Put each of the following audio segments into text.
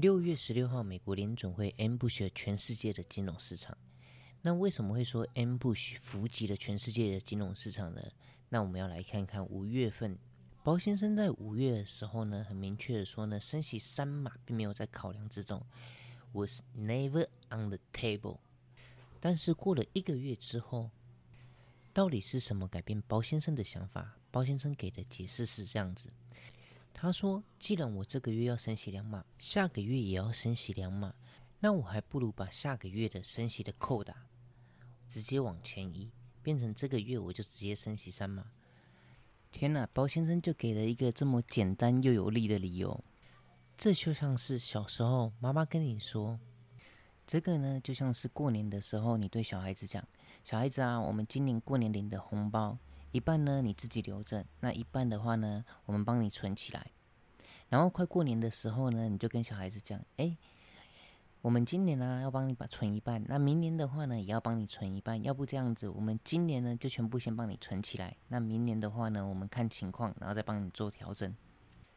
六月十六号，美国联准会 ambush 了全世界的金融市场。那为什么会说 ambush 伏击了全世界的金融市场呢？那我们要来看看五月份，包先生在五月的时候呢，很明确的说呢，升息三码并没有在考量之中，was never on the table。但是过了一个月之后，到底是什么改变包先生的想法？包先生给的解释是这样子。他说：“既然我这个月要升息两码，下个月也要升息两码，那我还不如把下个月的升息的扣打直接往前移，变成这个月我就直接升息三码。”天哪！包先生就给了一个这么简单又有力的理由，这就像是小时候妈妈跟你说，这个呢就像是过年的时候你对小孩子讲：“小孩子啊，我们今年过年领的红包。”一半呢，你自己留着；那一半的话呢，我们帮你存起来。然后快过年的时候呢，你就跟小孩子讲：“哎，我们今年呢要帮你把存一半，那明年的话呢也要帮你存一半。要不这样子，我们今年呢就全部先帮你存起来。那明年的话呢，我们看情况，然后再帮你做调整。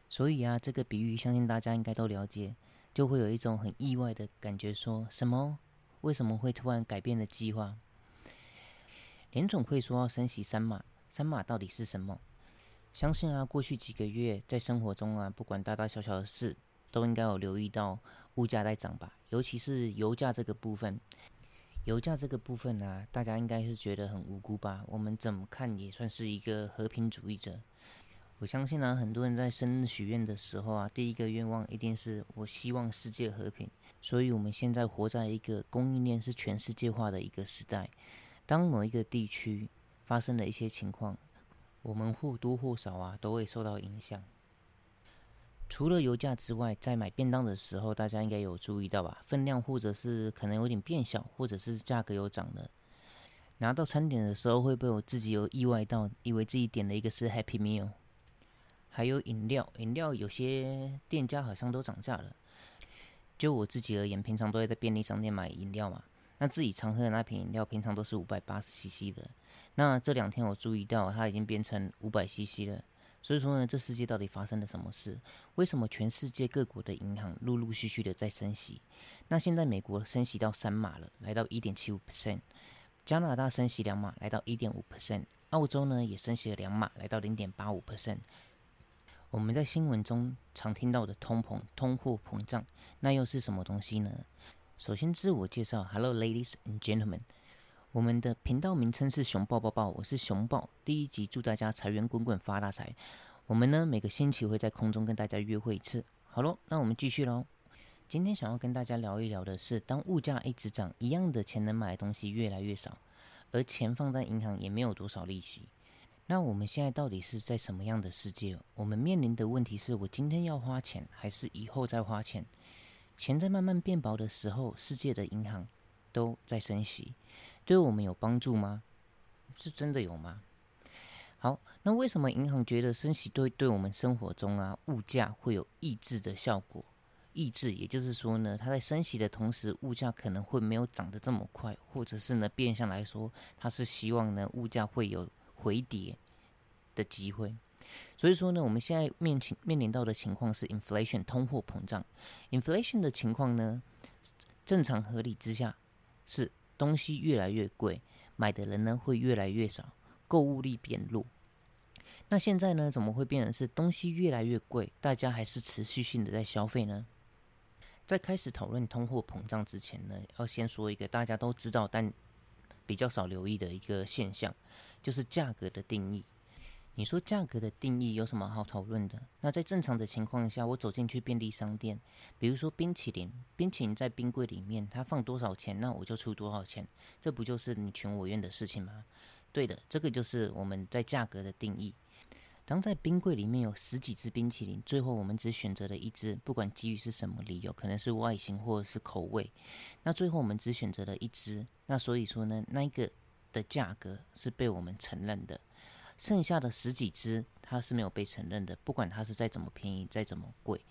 所以啊，这个比喻相信大家应该都了解，就会有一种很意外的感觉：说什么？为什么会突然改变了计划？联总会说要升息三码。三码到底是什么？相信啊，过去几个月在生活中啊，不管大大小小的事，都应该有留意到物价在涨吧。尤其是油价这个部分，油价这个部分呢，大家应该是觉得很无辜吧？我们怎么看也算是一个和平主义者。我相信啊，很多人在生日许愿的时候啊，第一个愿望一定是我希望世界和平。所以，我们现在活在一个供应链是全世界化的一个时代。当某一个地区，发生的一些情况，我们或多或少啊都会受到影响。除了油价之外，在买便当的时候，大家应该有注意到吧？分量或者是可能有点变小，或者是价格有涨了。拿到餐点的时候，会不会我自己有意外到，以为自己点了一个是 Happy Meal？还有饮料，饮料有些店家好像都涨价了。就我自己而言，平常都会在便利商店买饮料嘛。那自己常喝的那瓶饮料，平常都是五百八十 CC 的。那这两天我注意到，它已经变成五百 CC 了。所以说呢，这世界到底发生了什么事？为什么全世界各国的银行陆陆续续的在升息？那现在美国升息到三码了，来到一点七五 percent；加拿大升息两码，来到一点五 percent；澳洲呢也升息了两码，来到零点八五 percent。我们在新闻中常听到的通膨、通货膨胀，那又是什么东西呢？首先自我介绍，Hello ladies and gentlemen。我们的频道名称是熊抱抱抱，我是熊抱。第一集祝大家财源滚滚发大财。我们呢每个星期会在空中跟大家约会一次。好喽，那我们继续喽。今天想要跟大家聊一聊的是，当物价一直涨，一样的钱能买的东西越来越少，而钱放在银行也没有多少利息。那我们现在到底是在什么样的世界？我们面临的问题是我今天要花钱，还是以后再花钱？钱在慢慢变薄的时候，世界的银行都在升息。对我们有帮助吗？是真的有吗？好，那为什么银行觉得升息对对我们生活中啊物价会有抑制的效果？抑制，也就是说呢，它在升息的同时，物价可能会没有涨得这么快，或者是呢，变相来说，它是希望呢物价会有回跌的机会。所以说呢，我们现在面前面临到的情况是 inflation 通货膨胀。inflation 的情况呢，正常合理之下是。东西越来越贵，买的人呢会越来越少，购物力变弱。那现在呢，怎么会变成是东西越来越贵，大家还是持续性的在消费呢？在开始讨论通货膨胀之前呢，要先说一个大家都知道但比较少留意的一个现象，就是价格的定义。你说价格的定义有什么好讨论的？那在正常的情况下，我走进去便利商店，比如说冰淇淋，冰淇淋在冰柜里面，它放多少钱，那我就出多少钱，这不就是你情我愿的事情吗？对的，这个就是我们在价格的定义。当在冰柜里面有十几只冰淇淋，最后我们只选择了一只，不管基于是什么理由，可能是外形或者是口味，那最后我们只选择了一只，那所以说呢，那一个的价格是被我们承认的。剩下的十几只，它是没有被承认的。不管它是再怎么便宜，再怎么贵，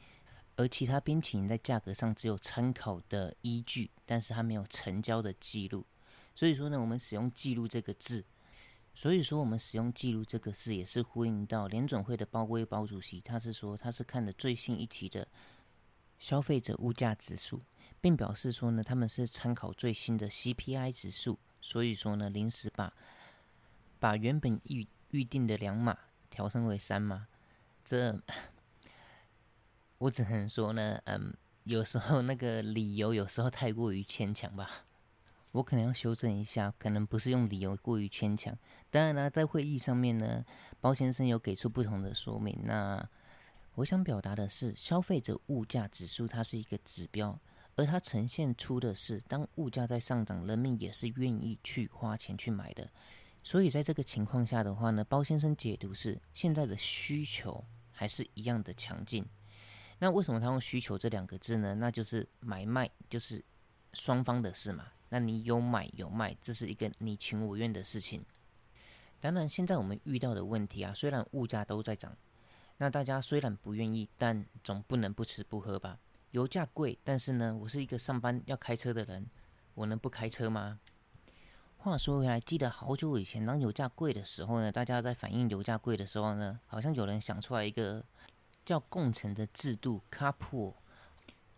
而其他冰淇淋在价格上只有参考的依据，但是它没有成交的记录。所以说呢，我们使用“记录”这个字。所以说，我们使用“记录”这个字，也是呼应到联准会的鲍威鲍主席，他是说他是看的最新一期的消费者物价指数，并表示说呢，他们是参考最新的 CPI 指数，所以说呢，临时把把原本预预定的两码调升为三码，这我只能说呢，嗯，有时候那个理由有时候太过于牵强吧。我可能要修正一下，可能不是用理由过于牵强。当然了，在会议上面呢，包先生有给出不同的说明。那我想表达的是，消费者物价指数它是一个指标，而它呈现出的是，当物价在上涨，人民也是愿意去花钱去买的。所以在这个情况下的话呢，包先生解读是，现在的需求还是一样的强劲。那为什么他用需求这两个字呢？那就是买卖就是双方的事嘛。那你有买有卖，这是一个你情我愿的事情。当然，现在我们遇到的问题啊，虽然物价都在涨，那大家虽然不愿意，但总不能不吃不喝吧？油价贵，但是呢，我是一个上班要开车的人，我能不开车吗？话说回来，记得好久以前，当油价贵的时候呢，大家在反映油价贵的时候呢，好像有人想出来一个叫共乘的制度，carpool。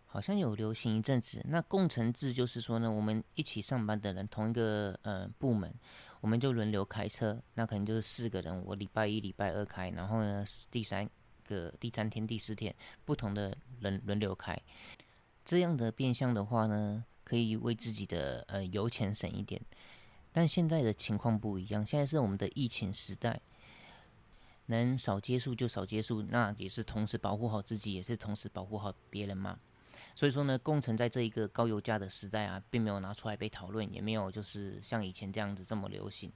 好像有流行一阵子，那共乘制就是说呢，我们一起上班的人，同一个呃部门，我们就轮流开车，那可能就是四个人，我礼拜一、礼拜二开，然后呢第三个第三天、第四天不同的人轮流开，这样的变相的话呢，可以为自己的呃油钱省一点。但现在的情况不一样，现在是我们的疫情时代，能少接触就少接触，那也是同时保护好自己，也是同时保护好别人嘛。所以说呢，工程在这一个高油价的时代啊，并没有拿出来被讨论，也没有就是像以前这样子这么流行。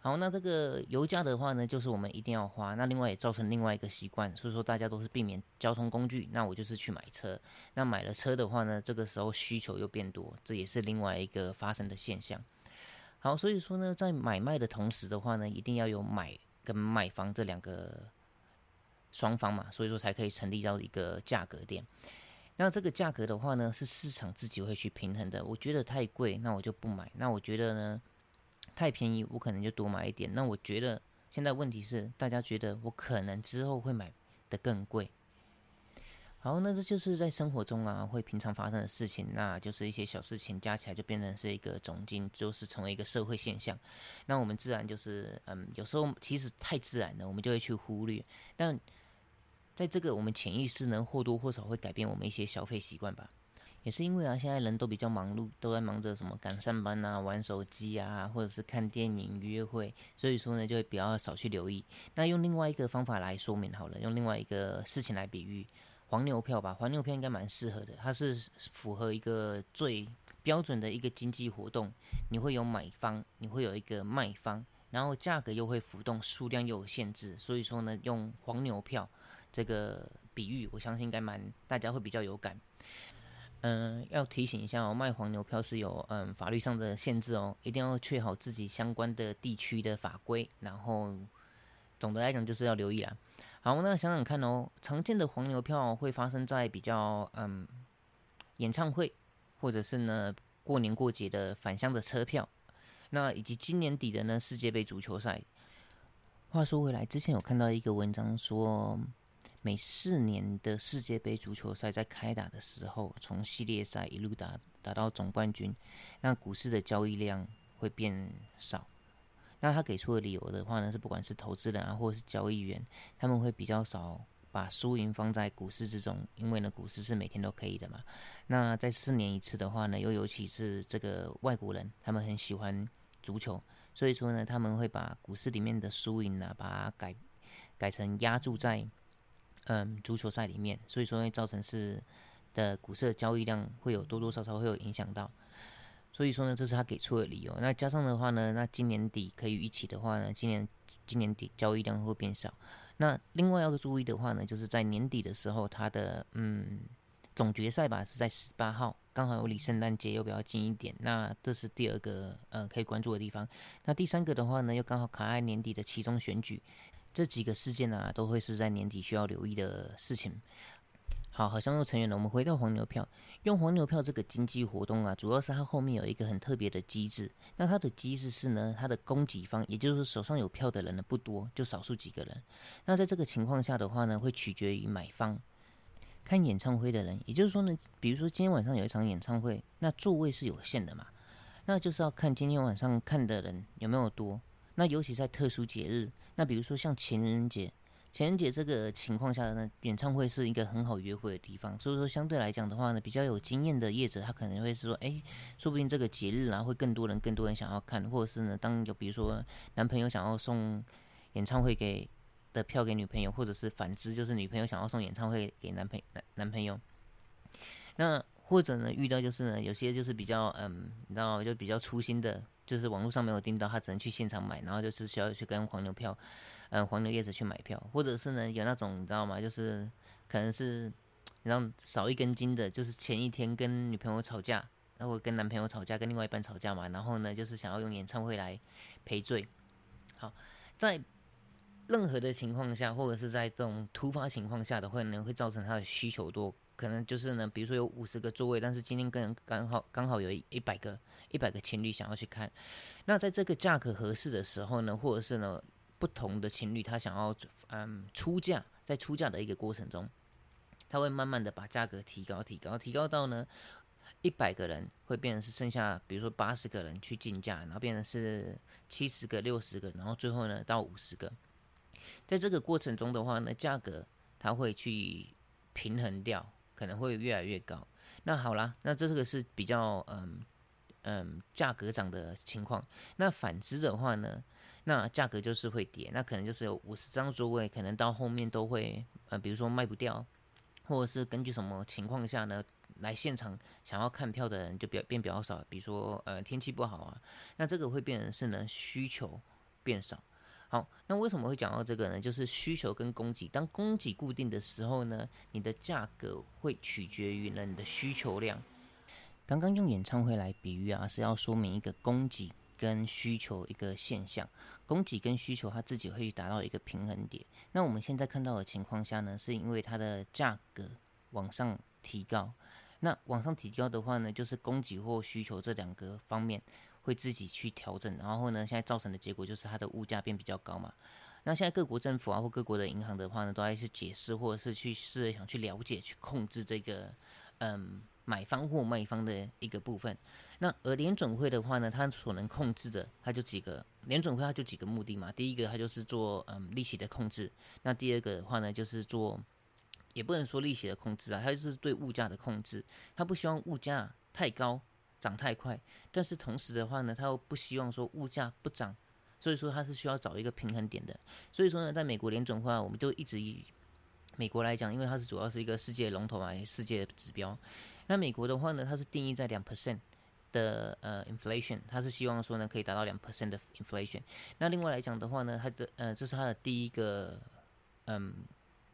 好，那这个油价的话呢，就是我们一定要花。那另外也造成另外一个习惯，所以说大家都是避免交通工具，那我就是去买车。那买了车的话呢，这个时候需求又变多，这也是另外一个发生的现象。好，所以说呢，在买卖的同时的话呢，一定要有买跟卖方这两个双方嘛，所以说才可以成立到一个价格点。那这个价格的话呢，是市场自己会去平衡的。我觉得太贵，那我就不买；那我觉得呢，太便宜，我可能就多买一点。那我觉得现在问题是，大家觉得我可能之后会买的更贵。好，那这就是在生活中啊，会平常发生的事情，那就是一些小事情加起来就变成是一个总经，就是成为一个社会现象。那我们自然就是，嗯，有时候其实太自然了，我们就会去忽略。但在这个我们潜意识呢，或多或少会改变我们一些消费习惯吧。也是因为啊，现在人都比较忙碌，都在忙着什么赶上班啊、玩手机啊，或者是看电影、约会，所以说呢，就会比较少去留意。那用另外一个方法来说明好了，用另外一个事情来比喻，黄牛票吧。黄牛票应该蛮适合的，它是符合一个最标准的一个经济活动。你会有买方，你会有一个卖方，然后价格又会浮动，数量又有限制，所以说呢，用黄牛票。这个比喻，我相信应该蛮大家会比较有感。嗯，要提醒一下哦，卖黄牛票是有嗯法律上的限制哦，一定要确好自己相关的地区的法规。然后总的来讲就是要留意啦。好，那想想看哦，常见的黄牛票会发生在比较嗯演唱会，或者是呢过年过节的返乡的车票，那以及今年底的呢世界杯足球赛。话说回来，之前有看到一个文章说。每四年的世界杯足球赛在开打的时候，从系列赛一路打打到总冠军，那股市的交易量会变少。那他给出的理由的话呢，是不管是投资人啊，或者是交易员，他们会比较少把输赢放在股市之中，因为呢，股市是每天都可以的嘛。那在四年一次的话呢，又尤其是这个外国人，他们很喜欢足球，所以说呢，他们会把股市里面的输赢呢，把它改改成压注在。嗯，足球赛里面，所以说会造成是的股市的交易量会有多多少少会有影响到，所以说呢，这是他给出的理由。那加上的话呢，那今年底可以预期的话呢，今年今年底交易量会变少。那另外要注意的话呢，就是在年底的时候，它的嗯总决赛吧是在十八号，刚好有离圣诞节又比较近一点。那这是第二个呃可以关注的地方。那第三个的话呢，又刚好卡在年底的其中选举。这几个事件呢，都会是在年底需要留意的事情。好，好像又成员了。我们回到黄牛票，用黄牛票这个经济活动啊，主要是它后面有一个很特别的机制。那它的机制是呢，它的供给方，也就是手上有票的人呢不多，就少数几个人。那在这个情况下的话呢，会取决于买方。看演唱会的人，也就是说呢，比如说今天晚上有一场演唱会，那座位是有限的嘛，那就是要看今天晚上看的人有没有多。那尤其在特殊节日，那比如说像情人节，情人节这个情况下呢，演唱会是一个很好约会的地方。所以说相对来讲的话呢，比较有经验的业者，他可能会是说，哎，说不定这个节日啊，会更多人、更多人想要看，或者是呢，当有比如说男朋友想要送演唱会给的票给女朋友，或者是反之，就是女朋友想要送演唱会给男朋男男朋友，那或者呢，遇到就是呢，有些就是比较嗯，你知道，就比较粗心的。就是网络上没有订到，他只能去现场买，然后就是需要去跟黄牛票，嗯，黄牛叶子去买票，或者是呢有那种你知道吗？就是可能是然后少一根筋的，就是前一天跟女朋友吵架，然后跟男朋友吵架，跟另外一半吵架嘛，然后呢就是想要用演唱会来赔罪。好，在任何的情况下，或者是在这种突发情况下的话呢，会造成他的需求多。可能就是呢，比如说有五十个座位，但是今天跟刚好刚好有一百个一百个情侣想要去看，那在这个价格合适的时候呢，或者是呢不同的情侣他想要嗯出价，在出价的一个过程中，他会慢慢的把价格提高提高提高到呢一百个人会变成是剩下比如说八十个人去竞价，然后变成是七十个六十个，然后最后呢到五十个，在这个过程中的话呢，价格它会去平衡掉。可能会越来越高。那好啦，那这个是比较嗯嗯价格涨的情况。那反之的话呢，那价格就是会跌。那可能就是有五十张座位，可能到后面都会呃，比如说卖不掉，或者是根据什么情况下呢，来现场想要看票的人就比较变比较少。比如说呃天气不好啊，那这个会变成是呢需求变少。好，那为什么会讲到这个呢？就是需求跟供给，当供给固定的时候呢，你的价格会取决于呢你的需求量。刚刚用演唱会来比喻啊，是要说明一个供给跟需求一个现象，供给跟需求它自己会达到一个平衡点。那我们现在看到的情况下呢，是因为它的价格往上提高，那往上提高的话呢，就是供给或需求这两个方面。会自己去调整，然后呢，现在造成的结果就是它的物价变比较高嘛。那现在各国政府啊或各国的银行的话呢，都在去解释或者是去试着想去了解、去控制这个嗯买方或卖方的一个部分。那而联准会的话呢，它所能控制的，它就几个联准会它就几个目的嘛。第一个，它就是做嗯利息的控制；那第二个的话呢，就是做也不能说利息的控制啊，它就是对物价的控制。它不希望物价太高。涨太快，但是同时的话呢，他又不希望说物价不涨，所以说他是需要找一个平衡点的。所以说呢，在美国联准会啊，我们就一直以美国来讲，因为它是主要是一个世界龙头嘛，世界指标。那美国的话呢，它是定义在两 percent 的呃 inflation，它是希望说呢可以达到两 percent 的 inflation。那另外来讲的话呢，它的呃这是它的第一个嗯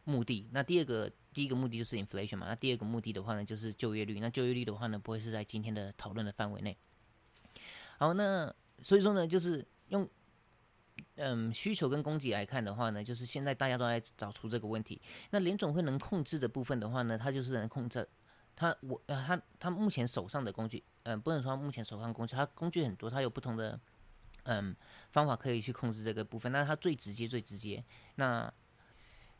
目的。那第二个。第一个目的就是 inflation 嘛，那第二个目的的话呢，就是就业率。那就业率的话呢，不会是在今天的讨论的范围内。好，那所以说呢，就是用嗯需求跟供给来看的话呢，就是现在大家都在找出这个问题。那联总会能控制的部分的话呢，它就是能控制他我呃他他目前手上的工具，嗯，不能说他目前手上工具，他工具很多，他有不同的嗯方法可以去控制这个部分。那他最直接最直接那。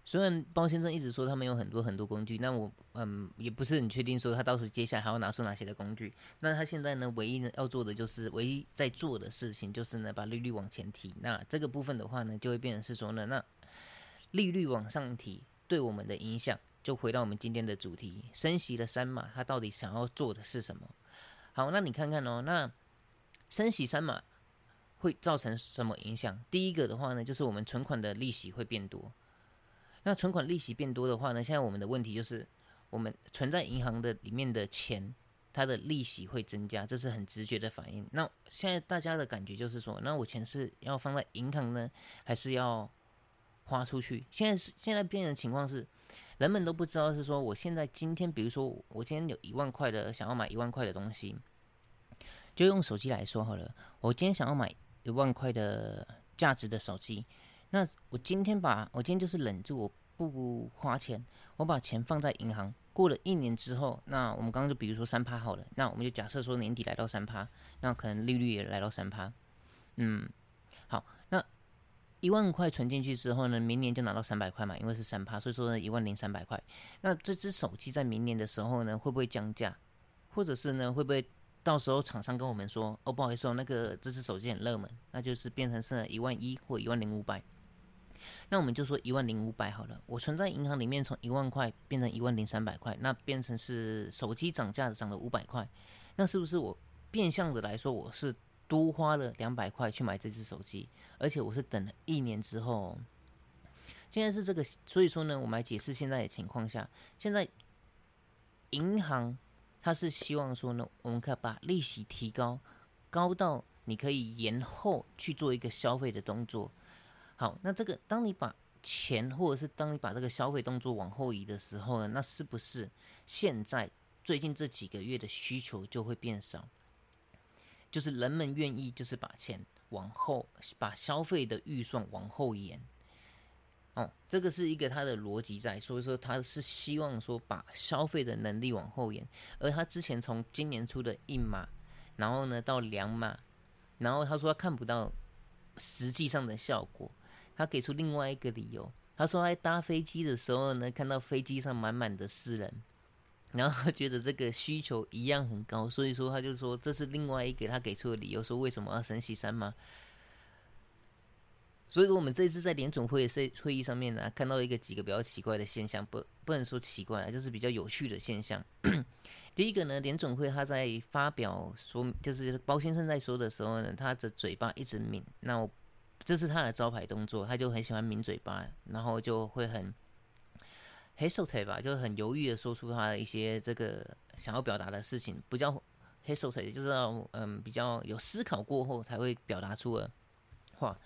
虽然包先生一直说他们有很多很多工具，那我嗯也不是很确定说他到时候接下来还要拿出哪些的工具。那他现在呢，唯一呢要做的就是唯一在做的事情就是呢把利率往前提。那这个部分的话呢，就会变成是说呢，那利率往上提对我们的影响，就回到我们今天的主题，升息的三码，它到底想要做的是什么？好，那你看看哦，那升息三码会造成什么影响？第一个的话呢，就是我们存款的利息会变多。那存款利息变多的话呢？现在我们的问题就是，我们存在银行的里面的钱，它的利息会增加，这是很直觉的反应。那现在大家的感觉就是说，那我钱是要放在银行呢，还是要花出去？现在是现在变的情况是，人们都不知道是说，我现在今天，比如说我今天有一万块的想要买一万块的东西，就用手机来说好了，我今天想要买一万块的价值的手机。那我今天把我今天就是忍住，我不花钱，我把钱放在银行。过了一年之后，那我们刚刚就比如说三趴好了，那我们就假设说年底来到三趴，那可能利率也来到三趴。嗯，一万块存进去之后呢，明年就拿到三百块嘛，因为是三趴，所以说呢一万零三百块。那这只手机在明年的时候呢，会不会降价？或者是呢，会不会到时候厂商跟我们说，哦，不好意思哦，那个这只手机很热门，那就是变成是一万一或一万零五百。那我们就说一万零五百好了，我存在银行里面从一万块变成一万零三百块，那变成是手机涨价涨了五百块，那是不是我变相的来说我是多花了两百块去买这只手机，而且我是等了一年之后，现在是这个，所以说呢，我们来解释现在的情况下，现在银行它是希望说呢，我们可以把利息提高，高到你可以延后去做一个消费的动作。好，那这个当你把钱或者是当你把这个消费动作往后移的时候呢，那是不是现在最近这几个月的需求就会变少？就是人们愿意就是把钱往后，把消费的预算往后延。哦，这个是一个他的逻辑在，所以说他是希望说把消费的能力往后延，而他之前从今年出的一码，然后呢到两码，然后他说他看不到实际上的效果。他给出另外一个理由，他说在搭飞机的时候呢，看到飞机上满满的私人，然后觉得这个需求一样很高，所以说他就说这是另外一个他给出的理由，说为什么要升息三吗？所以说我们这次在联总会会会议上面呢，看到一个几个比较奇怪的现象，不不能说奇怪啊，就是比较有趣的现象。第一个呢，联总会他在发表说，就是包先生在说的时候呢，他的嘴巴一直抿，那我。这是他的招牌动作，他就很喜欢抿嘴巴，然后就会很 hesitate 吧，就是很犹豫的说出他的一些这个想要表达的事情，不叫 hesitate，就是要嗯比较有思考过后才会表达出的话。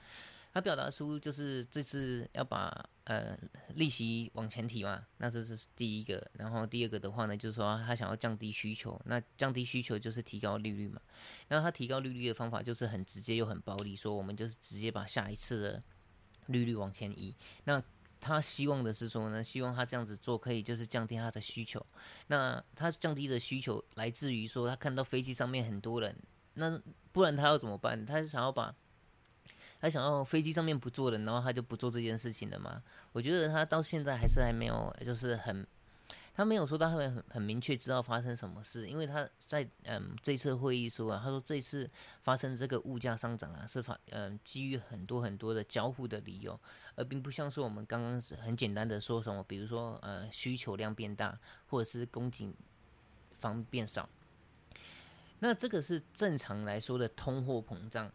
他表达出就是这次要把呃利息往前提嘛，那这是第一个。然后第二个的话呢，就是说他想要降低需求，那降低需求就是提高利率嘛。那他提高利率的方法就是很直接又很暴力，说我们就是直接把下一次的利率往前移。那他希望的是什么呢，希望他这样子做可以就是降低他的需求。那他降低的需求来自于说他看到飞机上面很多人，那不然他要怎么办？他想要把。他想要飞机上面不坐人，然后他就不做这件事情了吗？我觉得他到现在还是还没有，就是很，他没有说他会很很明确知道发生什么事，因为他在嗯这次会议说啊，他说这次发生这个物价上涨啊，是发嗯基于很多很多的交互的理由，而并不像是我们刚刚是很简单的说什么，比如说呃需求量变大，或者是供给方变少，那这个是正常来说的通货膨胀。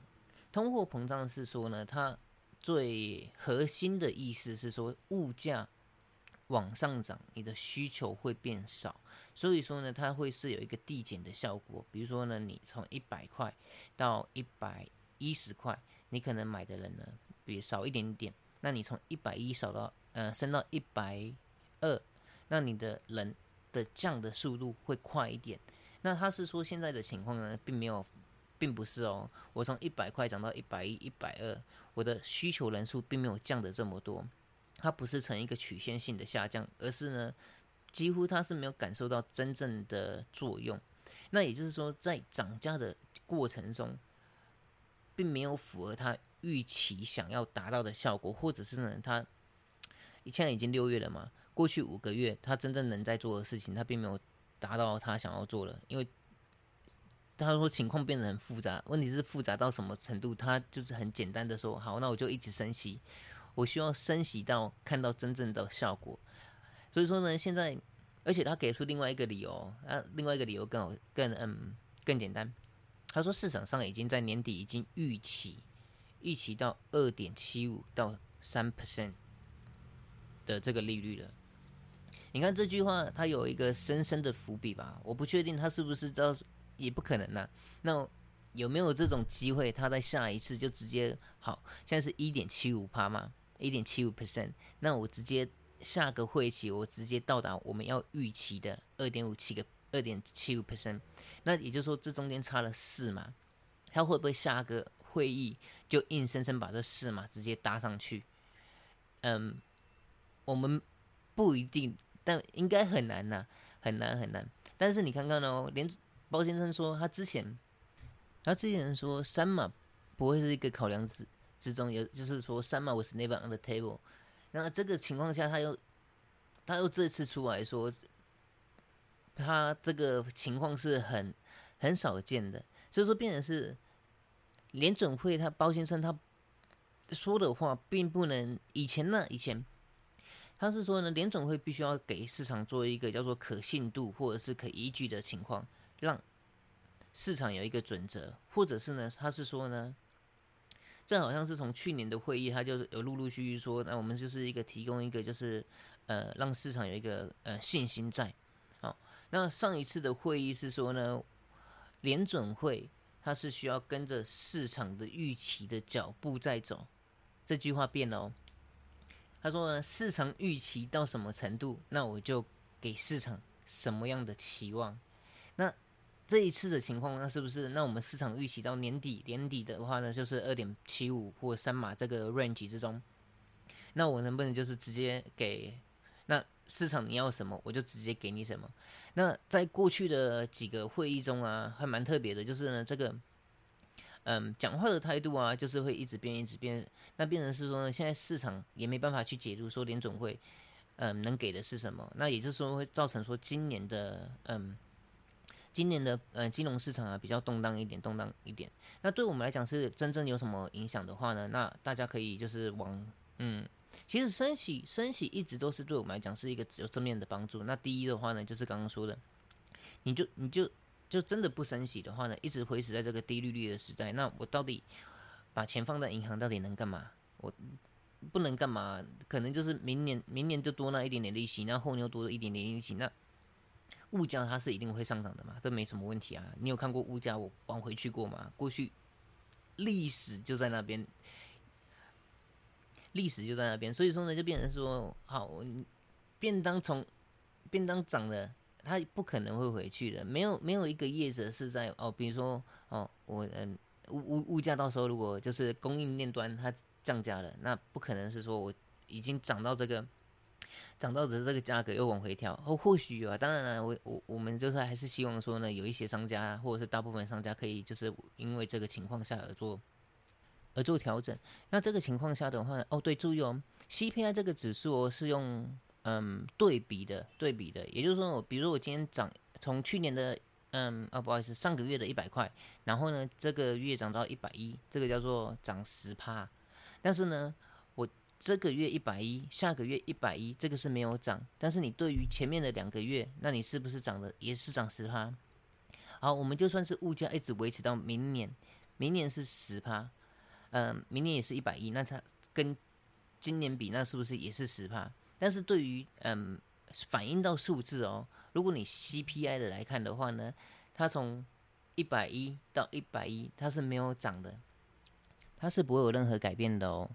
通货膨胀是说呢，它最核心的意思是说，物价往上涨，你的需求会变少，所以说呢，它会是有一个递减的效果。比如说呢，你从一百块到一百一十块，你可能买的人呢比少一点点，那你从一百一少到呃升到一百二，那你的人的降的速度会快一点。那他是说现在的情况呢，并没有。并不是哦，我从一百块涨到一百一、一百二，我的需求人数并没有降的这么多，它不是呈一个曲线性的下降，而是呢，几乎它是没有感受到真正的作用。那也就是说，在涨价的过程中，并没有符合他预期想要达到的效果，或者是呢，他现在已经六月了嘛，过去五个月他真正能在做的事情，他并没有达到他想要做的，因为。他说情况变得很复杂，问题是复杂到什么程度？他就是很简单的说，好，那我就一直升息，我需要升息到看到真正的效果。所以说呢，现在，而且他给出另外一个理由，啊，另外一个理由更好，更嗯更简单。他说市场上已经在年底已经预期，预期到二点七五到三 percent 的这个利率了。你看这句话，它有一个深深的伏笔吧？我不确定他是不是到。也不可能呐。那有没有这种机会？他在下一次就直接好，现在是一点七五趴嘛，一点七五 percent。那我直接下个会期，我直接到达我们要预期的二点五七个二点七五 percent。那也就是说，这中间差了四嘛，他会不会下个会议就硬生生把这四嘛直接搭上去？嗯，我们不一定，但应该很难呐，很难很难。但是你看看哦，连。包先生说，他之前，他之前说三码不会是一个考量之之中，有就是说三码 was never on the table。那这个情况下，他又他又这次出来说，他这个情况是很很少见的，所以说变成是联准会他包先生他说的话，并不能以前呢以前。他是说呢，联总会必须要给市场做一个叫做可信度或者是可依据的情况，让市场有一个准则，或者是呢，他是说呢，这好像是从去年的会议，他就有陆陆续续说，那我们就是一个提供一个就是呃，让市场有一个呃信心在。好，那上一次的会议是说呢，联准会它是需要跟着市场的预期的脚步在走，这句话变了哦。他说呢，市场预期到什么程度，那我就给市场什么样的期望。这一次的情况，那是不是？那我们市场预期到年底，年底的话呢，就是二点七五或三码这个 range 之中。那我能不能就是直接给？那市场你要什么，我就直接给你什么。那在过去的几个会议中啊，还蛮特别的，就是呢这个。嗯，讲话的态度啊，就是会一直变，一直变。那变成是说呢，现在市场也没办法去解读说联总会，嗯，能给的是什么。那也就是说，会造成说今年的，嗯，今年的，呃，金融市场啊比较动荡一点，动荡一点。那对我们来讲是真正有什么影响的话呢？那大家可以就是往，嗯，其实升息，升息一直都是对我们来讲是一个只有正面的帮助。那第一的话呢，就是刚刚说的，你就你就。就真的不升息的话呢，一直维持在这个低利率的时代，那我到底把钱放在银行到底能干嘛？我不能干嘛？可能就是明年明年就多那一点点利息，那后年又多了一点点利息，那物价它是一定会上涨的嘛？这没什么问题啊。你有看过物价我往回去过吗？过去历史就在那边，历史就在那边，所以说呢，就变成说，好，便当从便当涨了。它不可能会回去的，没有没有一个业者是在哦，比如说哦，我嗯物物物价到时候如果就是供应链端它降价了，那不可能是说我已经涨到这个涨到的这个价格又往回调，或或许啊，当然了，我我我们就是还是希望说呢，有一些商家或者是大部分商家可以就是因为这个情况下而做而做调整。那这个情况下的话，哦对，注意哦，CPI 这个指数哦是用。嗯，对比的，对比的，也就是说，我比如我今天涨，从去年的，嗯，啊，不好意思，上个月的一百块，然后呢，这个月涨到一百一，这个叫做涨十趴。但是呢，这个月一百一，下个月一百一，这个是没有涨。但是你对于前面的两个月，那你是不是涨的也是涨十趴？好，我们就算是物价一直维持到明年，明年是十趴，嗯，明年也是一百一，那它跟今年比，那是不是也是十趴？但是对于嗯反映到数字哦，如果你 CPI 的来看的话呢，它从一百一到一百一，它是没有涨的，它是不会有任何改变的哦。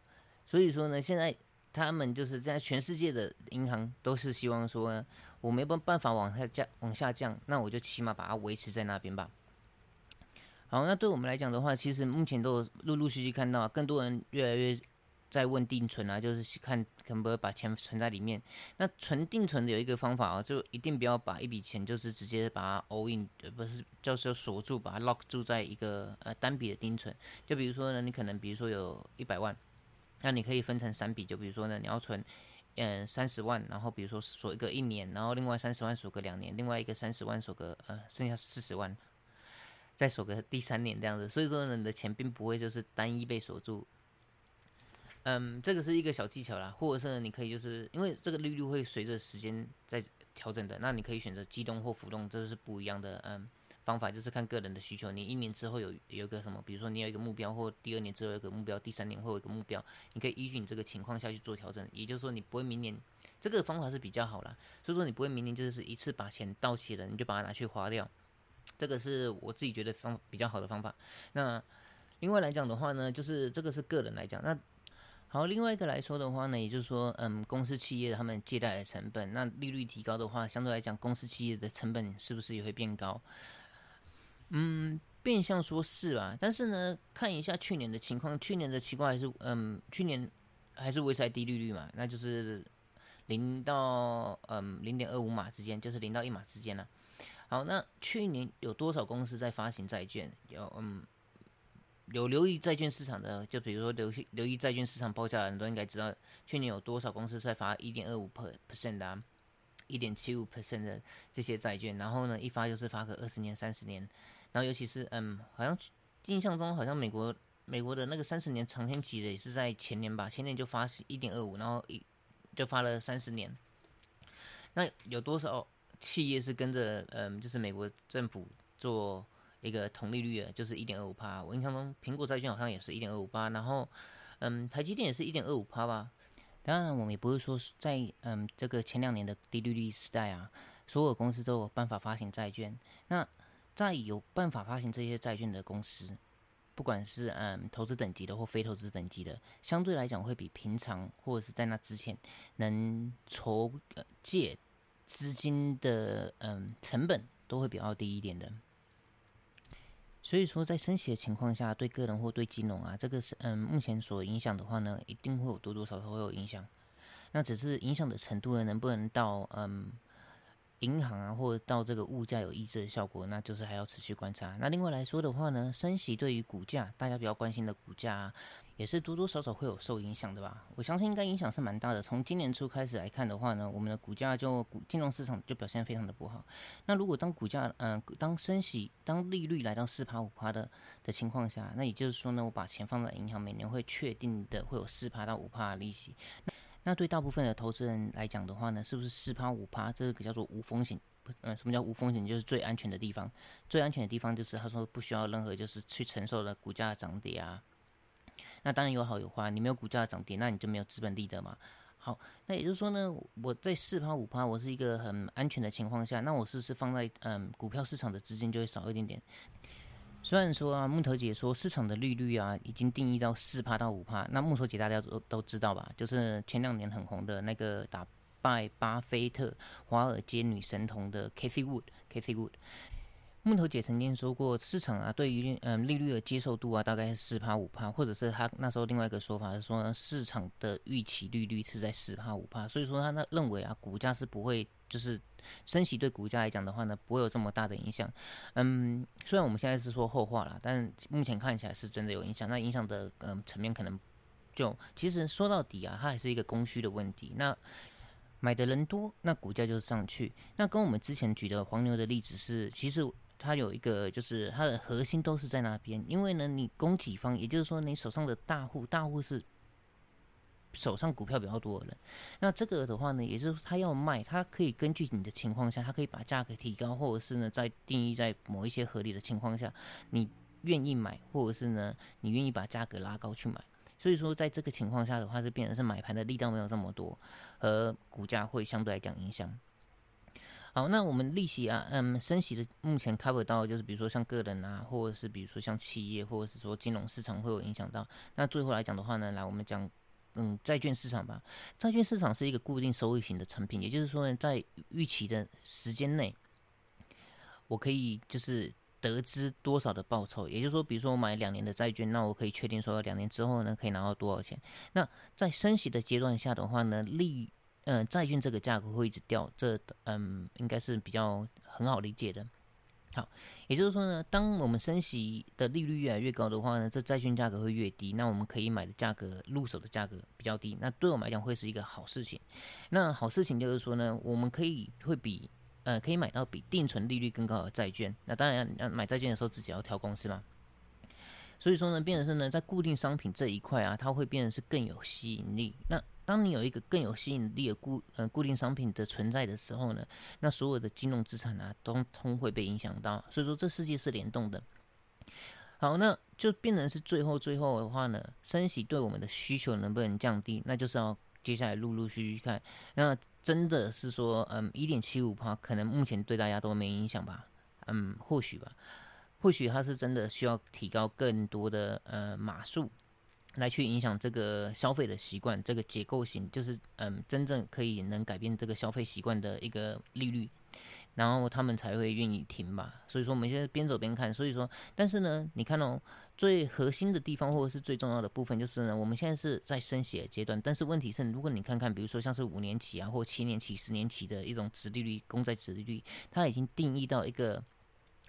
所以说呢，现在他们就是在全世界的银行都是希望说，我没办办法往下降往下降，那我就起码把它维持在那边吧。好，那对我们来讲的话，其实目前都有陆陆续续看到更多人越来越。在问定存啊，就是看可不可以把钱存在里面。那存定存的有一个方法啊，就一定不要把一笔钱就是直接把它 all in，不是就是锁住，把它 lock 住在一个呃单笔的定存。就比如说呢，你可能比如说有一百万，那你可以分成三笔，就比如说呢，你要存嗯三十万，然后比如说锁一个一年，然后另外三十万锁个两年，另外一个三十万锁个呃剩下四十万，再锁个第三年这样子。所以说呢，你的钱并不会就是单一被锁住。嗯，这个是一个小技巧啦，或者是你可以就是因为这个利率会随着时间在调整的，那你可以选择机动或浮动，这是不一样的嗯方法，就是看个人的需求。你一年之后有有一个什么，比如说你有一个目标，或第二年之后有个目标，第三年会有一个目标，你可以依据你这个情况下去做调整。也就是说，你不会明年这个方法是比较好啦，所以说你不会明年就是一次把钱到期了，你就把它拿去花掉。这个是我自己觉得方比较好的方法。那另外来讲的话呢，就是这个是个人来讲，那。好，另外一个来说的话呢，也就是说，嗯，公司企业他们借贷的成本，那利率提高的话，相对来讲，公司企业的成本是不是也会变高？嗯，变相说是吧？但是呢，看一下去年的情况，去年的情况还是，嗯，去年还是维持在低利率嘛，那就是零到嗯零点二五码之间，就是零到一码之间了。好，那去年有多少公司在发行债券？有，嗯。有留意债券市场的，就比如说留意留意债券市场报价的人都应该知道，去年有多少公司在发一点二五 percent 的，一点七五 percent 的这些债券，然后呢，一发就是发个二十年、三十年，然后尤其是嗯，好像印象中好像美国美国的那个三十年长天期的也是在前年吧，前年就发一点二五，然后一就发了三十年，那有多少企业是跟着嗯，就是美国政府做？一个同利率的，就是一点二五趴。我印象中，苹果债券好像也是一点二五八，然后，嗯，台积电也是一点二五趴吧。当然，我们也不是说在嗯这个前两年的低利率时代啊，所有公司都有办法发行债券。那在有办法发行这些债券的公司，不管是嗯投资等级的或非投资等级的，相对来讲会比平常或者是在那之前能筹借资金的嗯成本都会比较低一点的。所以说，在升息的情况下，对个人或对金融啊，这个是嗯，目前所影响的话呢，一定会有多多少少会有影响。那只是影响的程度呢，能不能到嗯。银行啊，或者到这个物价有抑制的效果，那就是还要持续观察。那另外来说的话呢，升息对于股价，大家比较关心的股价，也是多多少少会有受影响的吧？我相信应该影响是蛮大的。从今年初开始来看的话呢，我们的股价就股金融市场就表现非常的不好。那如果当股价嗯，当升息，当利率来到四趴五趴的的情况下，那也就是说呢，我把钱放在银行，每年会确定的会有四趴到五趴的利息。那对大部分的投资人来讲的话呢，是不是四趴五趴，这个叫做无风险？嗯，什么叫无风险？就是最安全的地方。最安全的地方就是他说不需要任何就是去承受的股价的涨跌啊。那当然有好有坏，你没有股价涨跌，那你就没有资本利得嘛。好，那也就是说呢，我在四趴五趴，我是一个很安全的情况下，那我是不是放在嗯股票市场的资金就会少一点点？虽然说啊，木头姐说市场的利率啊已经定义到四趴到五趴，那木头姐大家都都知道吧？就是前两年很红的那个打败巴菲特、华尔街女神童的 Kathy Wood，Kathy Wood。木头姐曾经说过，市场啊对于嗯利率的接受度啊大概是四帕五帕，或者是他那时候另外一个说法是说，市场的预期利率是在四帕五帕，所以说他那认为啊股价是不会就是。升息对股价来讲的话呢，不会有这么大的影响。嗯，虽然我们现在是说后话了，但目前看起来是真的有影响。那影响的嗯层面可能就其实说到底啊，它还是一个供需的问题。那买的人多，那股价就上去。那跟我们之前举的黄牛的例子是，其实它有一个就是它的核心都是在那边。因为呢，你供给方，也就是说你手上的大户，大户是。手上股票比较多的人，那这个的话呢，也就是他要卖，他可以根据你的情况下，他可以把价格提高，或者是呢，在定义在某一些合理的情况下，你愿意买，或者是呢，你愿意把价格拉高去买。所以说，在这个情况下的话，是变成是买盘的力量没有这么多，和股价会相对来讲影响。好，那我们利息啊，嗯，升息的目前 cover 到就是比如说像个人啊，或者是比如说像企业，或者是说金融市场会有影响到。那最后来讲的话呢，来我们讲。嗯，债券市场吧，债券市场是一个固定收益型的产品，也就是说呢，在预期的时间内，我可以就是得知多少的报酬。也就是说，比如说我买两年的债券，那我可以确定说两年之后呢，可以拿到多少钱。那在升息的阶段下的话呢，利嗯债券这个价格会一直掉，这嗯应该是比较很好理解的。好，也就是说呢，当我们升息的利率越来越高的话呢，这债券价格会越低，那我们可以买的价格入手的价格比较低，那对我们来讲会是一个好事情。那好事情就是说呢，我们可以会比呃可以买到比定存利率更高的债券。那当然，要买债券的时候自己要挑公司嘛。所以说呢，变成是呢，在固定商品这一块啊，它会变得是更有吸引力。那当你有一个更有吸引力的固呃固定商品的存在的时候呢，那所有的金融资产啊，都通会被影响到。所以说，这世界是联动的。好，那就变成是最后最后的话呢，升息对我们的需求能不能降低？那就是要接下来陆陆续续看。那真的是说，嗯，一点七五帕可能目前对大家都没影响吧？嗯，或许吧。或许它是真的需要提高更多的呃码数，来去影响这个消费的习惯，这个结构型就是嗯真正可以能改变这个消费习惯的一个利率，然后他们才会愿意停吧。所以说我们现在边走边看。所以说，但是呢，你看哦，最核心的地方或者是最重要的部分就是呢，我们现在是在升息的阶段，但是问题是，如果你看看，比如说像是五年期啊或七年期、十年期的一种值利率、公债值利率，它已经定义到一个。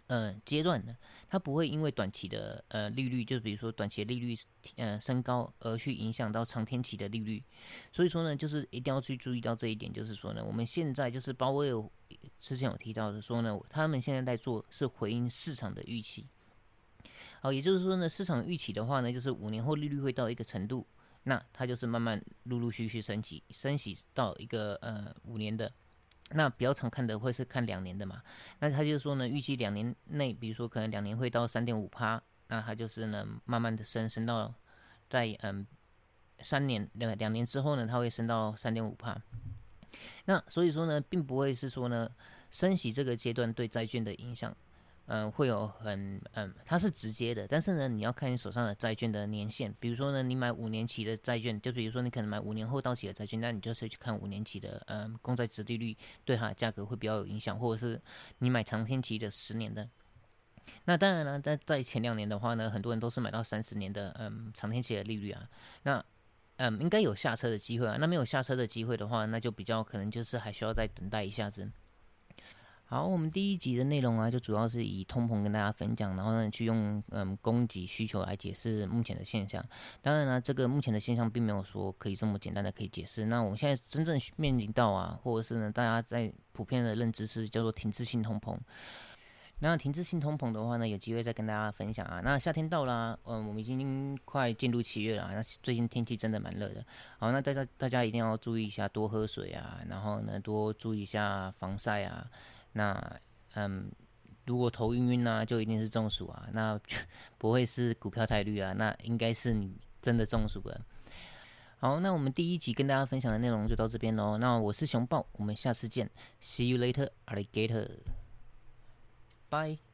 呃阶段的，它不会因为短期的呃利率，就比如说短期利率呃升高而去影响到长天期的利率。所以说呢，就是一定要去注意到这一点，就是说呢，我们现在就是包威尔之前有提到的说呢，他们现在在做是回应市场的预期。好，也就是说呢，市场预期的话呢，就是五年后利率会到一个程度，那它就是慢慢陆陆续续升级，升级到一个呃五年的。那比较常看的会是看两年的嘛？那他就是说呢，预计两年内，比如说可能两年会到三点五趴，那他就是呢慢慢的升，升到在嗯三年两两年之后呢，它会升到三点五帕。那所以说呢，并不会是说呢升息这个阶段对债券的影响。嗯，会有很嗯，它是直接的，但是呢，你要看你手上的债券的年限。比如说呢，你买五年期的债券，就比如说你可能买五年后到期的债券，那你就是去看五年期的嗯公债值利率对它的价格会比较有影响，或者是你买长天期的十年的。那当然了，在在前两年的话呢，很多人都是买到三十年的嗯长天期的利率啊，那嗯应该有下车的机会啊。那没有下车的机会的话，那就比较可能就是还需要再等待一下子。好，我们第一集的内容啊，就主要是以通膨跟大家分享，然后呢，去用嗯供给需求来解释目前的现象。当然呢，这个目前的现象并没有说可以这么简单的可以解释。那我们现在真正面临到啊，或者是呢，大家在普遍的认知是叫做停滞性通膨。那停滞性通膨的话呢，有机会再跟大家分享啊。那夏天到了，嗯，我们已经快进入七月了。那最近天气真的蛮热的。好，那大家大家一定要注意一下，多喝水啊，然后呢，多注意一下防晒啊。那嗯，如果头晕晕呢，就一定是中暑啊。那 不会是股票太绿啊，那应该是你真的中暑了。好，那我们第一集跟大家分享的内容就到这边喽。那我是熊豹，我们下次见，See you later, alligator. Bye.